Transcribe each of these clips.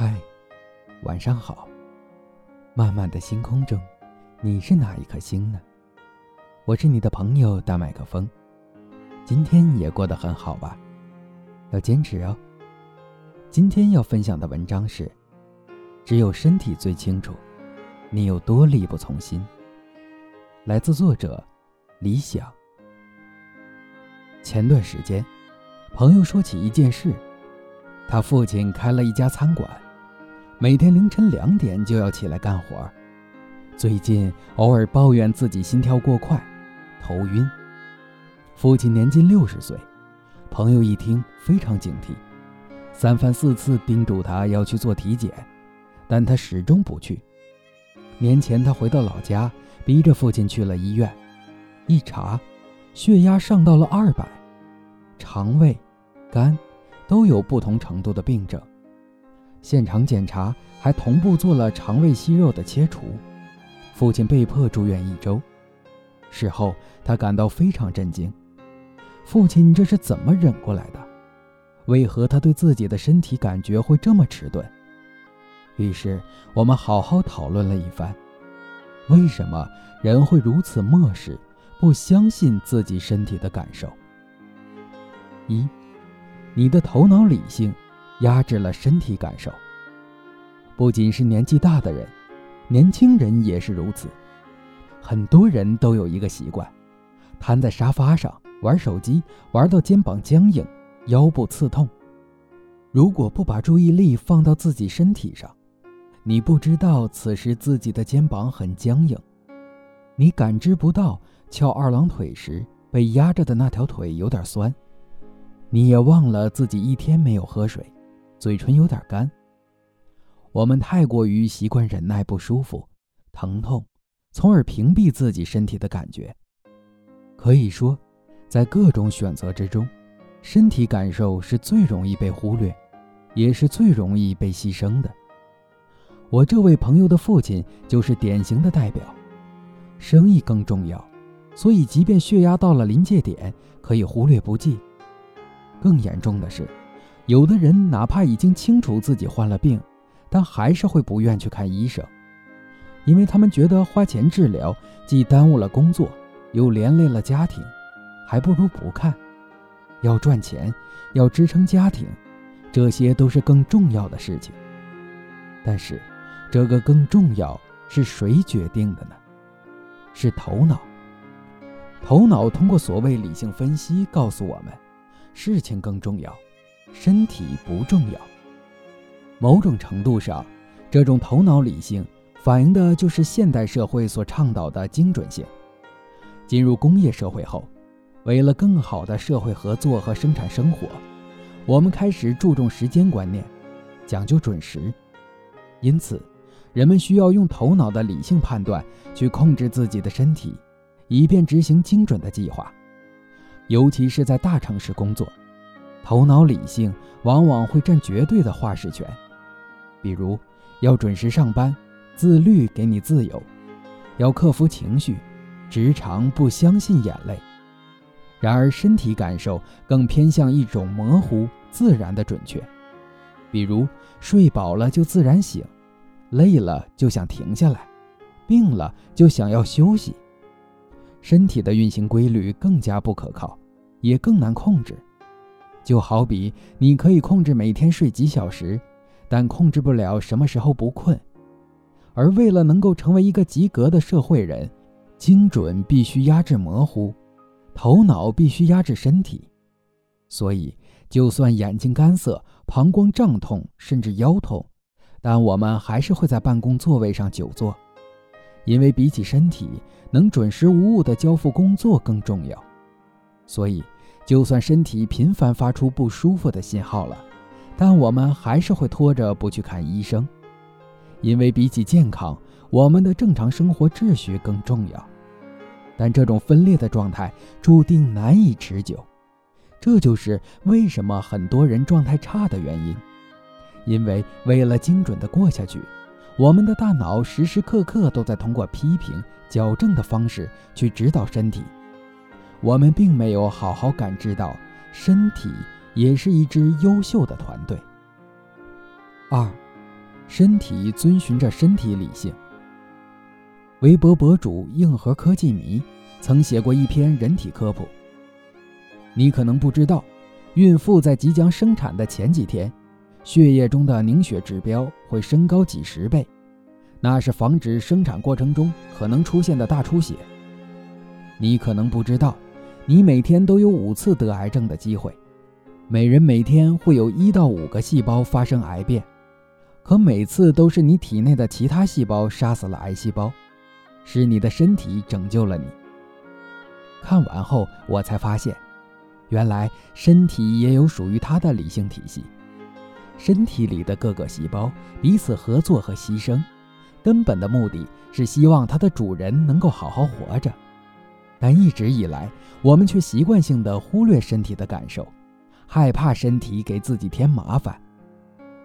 嗨，晚上好。漫漫的星空中，你是哪一颗星呢？我是你的朋友大麦克风。今天也过得很好吧？要坚持哦。今天要分享的文章是：只有身体最清楚，你有多力不从心。来自作者李想。前段时间，朋友说起一件事，他父亲开了一家餐馆。每天凌晨两点就要起来干活，最近偶尔抱怨自己心跳过快、头晕。父亲年近六十岁，朋友一听非常警惕，三番四次叮嘱他要去做体检，但他始终不去。年前他回到老家，逼着父亲去了医院，一查，血压上到了二百，肠胃、肝都有不同程度的病症。现场检查还同步做了肠胃息肉的切除，父亲被迫住院一周。事后他感到非常震惊，父亲这是怎么忍过来的？为何他对自己的身体感觉会这么迟钝？于是我们好好讨论了一番，为什么人会如此漠视、不相信自己身体的感受？一，你的头脑理性。压制了身体感受。不仅是年纪大的人，年轻人也是如此。很多人都有一个习惯，瘫在沙发上玩手机，玩到肩膀僵硬、腰部刺痛。如果不把注意力放到自己身体上，你不知道此时自己的肩膀很僵硬，你感知不到翘二郎腿时被压着的那条腿有点酸，你也忘了自己一天没有喝水。嘴唇有点干。我们太过于习惯忍耐不舒服、疼痛，从而屏蔽自己身体的感觉。可以说，在各种选择之中，身体感受是最容易被忽略，也是最容易被牺牲的。我这位朋友的父亲就是典型的代表。生意更重要，所以即便血压到了临界点，可以忽略不计。更严重的是。有的人哪怕已经清楚自己患了病，但还是会不愿去看医生，因为他们觉得花钱治疗既耽误了工作，又连累了家庭，还不如不看。要赚钱，要支撑家庭，这些都是更重要的事情。但是，这个更重要是谁决定的呢？是头脑。头脑通过所谓理性分析告诉我们，事情更重要。身体不重要。某种程度上，这种头脑理性反映的就是现代社会所倡导的精准性。进入工业社会后，为了更好的社会合作和生产生活，我们开始注重时间观念，讲究准时。因此，人们需要用头脑的理性判断去控制自己的身体，以便执行精准的计划。尤其是在大城市工作。头脑理性往往会占绝对的话事权，比如要准时上班，自律给你自由；要克服情绪，职场不相信眼泪。然而，身体感受更偏向一种模糊自然的准确，比如睡饱了就自然醒，累了就想停下来，病了就想要休息。身体的运行规律更加不可靠，也更难控制。就好比你可以控制每天睡几小时，但控制不了什么时候不困。而为了能够成为一个及格的社会人，精准必须压制模糊，头脑必须压制身体。所以，就算眼睛干涩、膀胱胀痛，甚至腰痛，但我们还是会在办公座位上久坐，因为比起身体能准时无误地交付工作更重要。所以。就算身体频繁发出不舒服的信号了，但我们还是会拖着不去看医生，因为比起健康，我们的正常生活秩序更重要。但这种分裂的状态注定难以持久，这就是为什么很多人状态差的原因。因为为了精准的过下去，我们的大脑时时刻刻都在通过批评、矫正的方式去指导身体。我们并没有好好感知到，身体也是一支优秀的团队。二，身体遵循着身体理性。微博博主硬核科技迷曾写过一篇人体科普。你可能不知道，孕妇在即将生产的前几天，血液中的凝血指标会升高几十倍，那是防止生产过程中可能出现的大出血。你可能不知道，你每天都有五次得癌症的机会。每人每天会有一到五个细胞发生癌变，可每次都是你体内的其他细胞杀死了癌细胞，是你的身体拯救了你。看完后，我才发现，原来身体也有属于它的理性体系。身体里的各个细胞彼此合作和牺牲，根本的目的是希望它的主人能够好好活着。但一直以来，我们却习惯性的忽略身体的感受。害怕身体给自己添麻烦，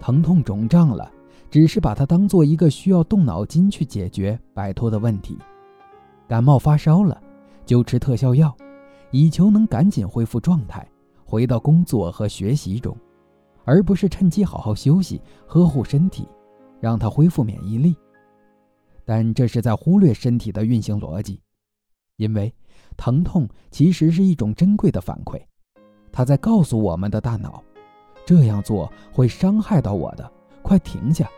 疼痛肿胀了，只是把它当做一个需要动脑筋去解决、摆脱的问题。感冒发烧了，就吃特效药，以求能赶紧恢复状态，回到工作和学习中，而不是趁机好好休息、呵护身体，让它恢复免疫力。但这是在忽略身体的运行逻辑，因为疼痛其实是一种珍贵的反馈。它在告诉我们的大脑，这样做会伤害到我的，快停下！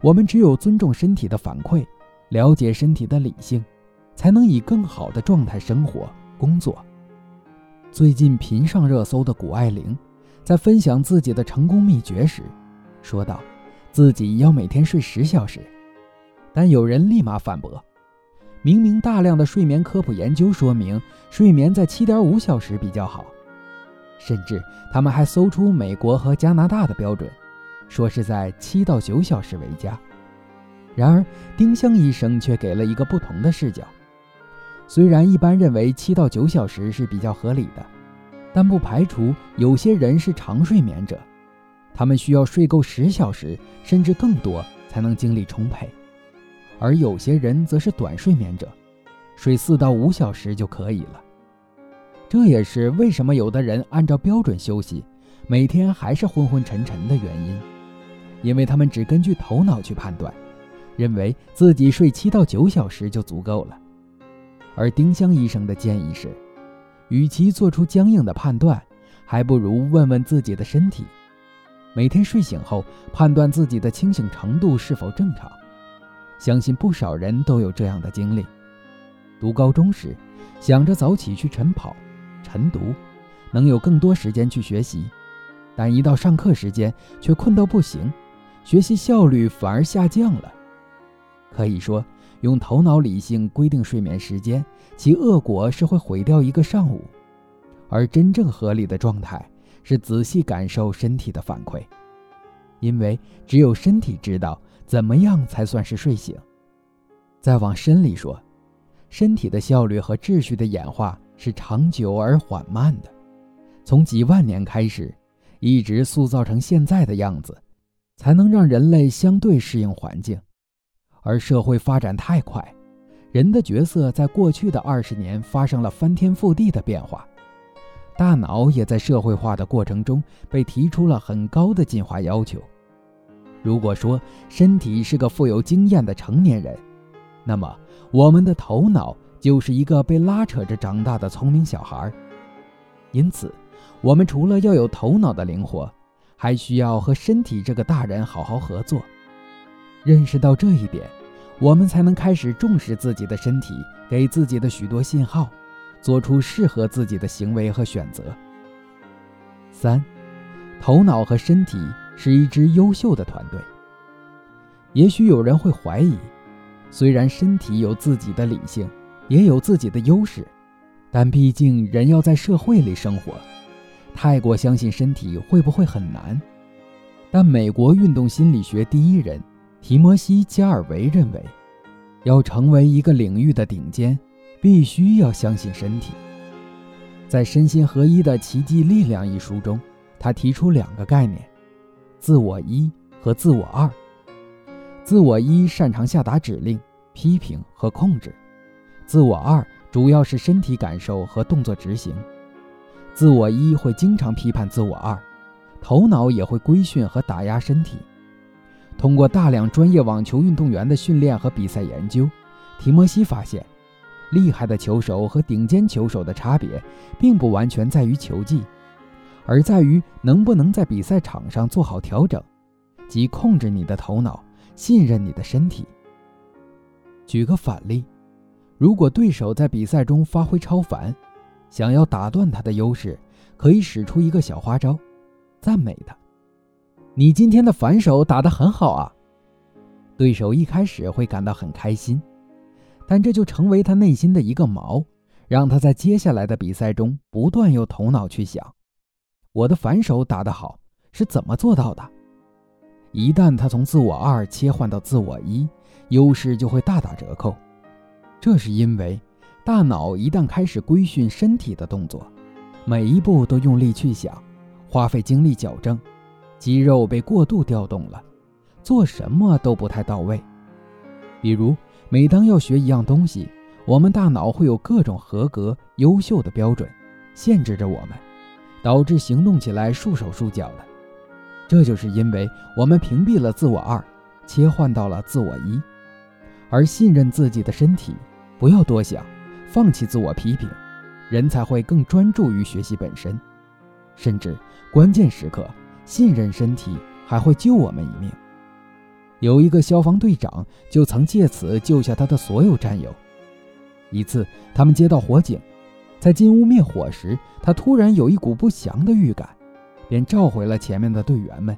我们只有尊重身体的反馈，了解身体的理性，才能以更好的状态生活、工作。最近频上热搜的谷爱凌，在分享自己的成功秘诀时，说道自己要每天睡十小时，但有人立马反驳：明明大量的睡眠科普研究说明，睡眠在七点五小时比较好。甚至他们还搜出美国和加拿大的标准，说是在七到九小时为佳。然而，丁香医生却给了一个不同的视角。虽然一般认为七到九小时是比较合理的，但不排除有些人是长睡眠者，他们需要睡够十小时甚至更多才能精力充沛；而有些人则是短睡眠者，睡四到五小时就可以了。这也是为什么有的人按照标准休息，每天还是昏昏沉沉的原因，因为他们只根据头脑去判断，认为自己睡七到九小时就足够了。而丁香医生的建议是，与其做出僵硬的判断，还不如问问自己的身体，每天睡醒后判断自己的清醒程度是否正常。相信不少人都有这样的经历：读高中时，想着早起去晨跑。晨读，能有更多时间去学习，但一到上课时间却困到不行，学习效率反而下降了。可以说，用头脑理性规定睡眠时间，其恶果是会毁掉一个上午；而真正合理的状态是仔细感受身体的反馈，因为只有身体知道怎么样才算是睡醒。再往深里说，身体的效率和秩序的演化。是长久而缓慢的，从几万年开始，一直塑造成现在的样子，才能让人类相对适应环境。而社会发展太快，人的角色在过去的二十年发生了翻天覆地的变化，大脑也在社会化的过程中被提出了很高的进化要求。如果说身体是个富有经验的成年人，那么我们的头脑。就是一个被拉扯着长大的聪明小孩，因此，我们除了要有头脑的灵活，还需要和身体这个大人好好合作。认识到这一点，我们才能开始重视自己的身体给自己的许多信号，做出适合自己的行为和选择。三，头脑和身体是一支优秀的团队。也许有人会怀疑，虽然身体有自己的理性。也有自己的优势，但毕竟人要在社会里生活，太过相信身体会不会很难？但美国运动心理学第一人提摩西·加尔维认为，要成为一个领域的顶尖，必须要相信身体。在《身心合一的奇迹力量》一书中，他提出两个概念：自我一和自我二。自我一擅长下达指令、批评和控制。自我二主要是身体感受和动作执行，自我一会经常批判自我二，头脑也会规训和打压身体。通过大量专业网球运动员的训练和比赛研究，提摩西发现，厉害的球手和顶尖球手的差别，并不完全在于球技，而在于能不能在比赛场上做好调整，即控制你的头脑，信任你的身体。举个反例，如果对手在比赛中发挥超凡，想要打断他的优势，可以使出一个小花招，赞美他。你今天的反手打得很好啊！对手一开始会感到很开心，但这就成为他内心的一个锚，让他在接下来的比赛中不断用头脑去想：我的反手打得好是怎么做到的？一旦他从自我二切换到自我一，优势就会大打折扣。这是因为大脑一旦开始规训身体的动作，每一步都用力去想，花费精力矫正。肌肉被过度调动了，做什么都不太到位。比如，每当要学一样东西，我们大脑会有各种合格、优秀的标准，限制着我们，导致行动起来束手束脚的。这就是因为我们屏蔽了自我二，切换到了自我一，而信任自己的身体，不要多想，放弃自我批评，人才会更专注于学习本身，甚至关键时刻。信任身体还会救我们一命。有一个消防队长就曾借此救下他的所有战友。一次，他们接到火警，在进屋灭火时，他突然有一股不祥的预感，便召回了前面的队员们。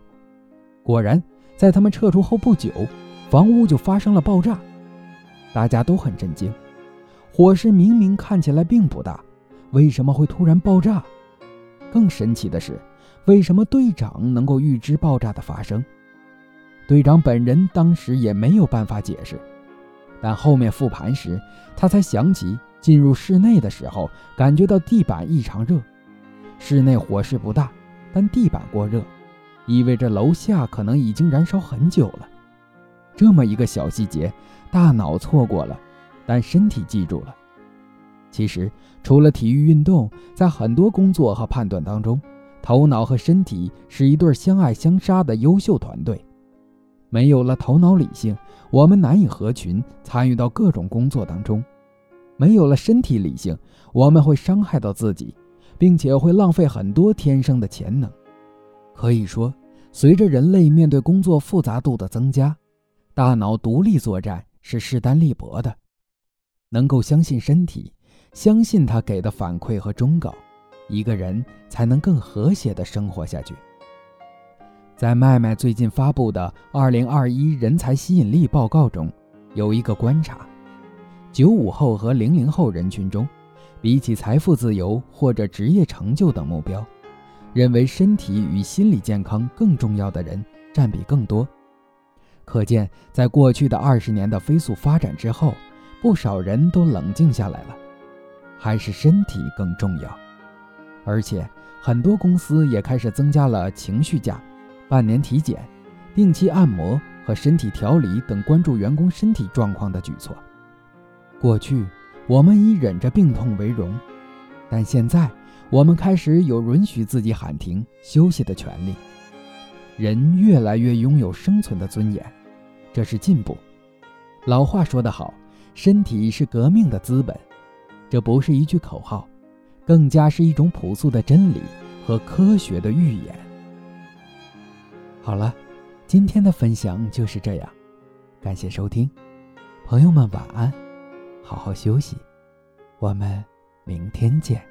果然，在他们撤出后不久，房屋就发生了爆炸。大家都很震惊，火势明明看起来并不大，为什么会突然爆炸？更神奇的是。为什么队长能够预知爆炸的发生？队长本人当时也没有办法解释，但后面复盘时，他才想起进入室内的时候感觉到地板异常热。室内火势不大，但地板过热，意味着楼下可能已经燃烧很久了。这么一个小细节，大脑错过了，但身体记住了。其实，除了体育运动，在很多工作和判断当中。头脑和身体是一对相爱相杀的优秀团队，没有了头脑理性，我们难以合群，参与到各种工作当中；没有了身体理性，我们会伤害到自己，并且会浪费很多天生的潜能。可以说，随着人类面对工作复杂度的增加，大脑独立作战是势单力薄的。能够相信身体，相信他给的反馈和忠告。一个人才能更和谐地生活下去。在麦麦最近发布的《二零二一人才吸引力报告》中，有一个观察：九五后和零零后人群中，比起财富自由或者职业成就等目标，认为身体与心理健康更重要的人占比更多。可见，在过去的二十年的飞速发展之后，不少人都冷静下来了，还是身体更重要。而且，很多公司也开始增加了情绪假、半年体检、定期按摩和身体调理等关注员工身体状况的举措。过去，我们以忍着病痛为荣，但现在，我们开始有允许自己喊停休息的权利。人越来越拥有生存的尊严，这是进步。老话说得好，身体是革命的资本，这不是一句口号。更加是一种朴素的真理和科学的预言。好了，今天的分享就是这样，感谢收听，朋友们晚安，好好休息，我们明天见。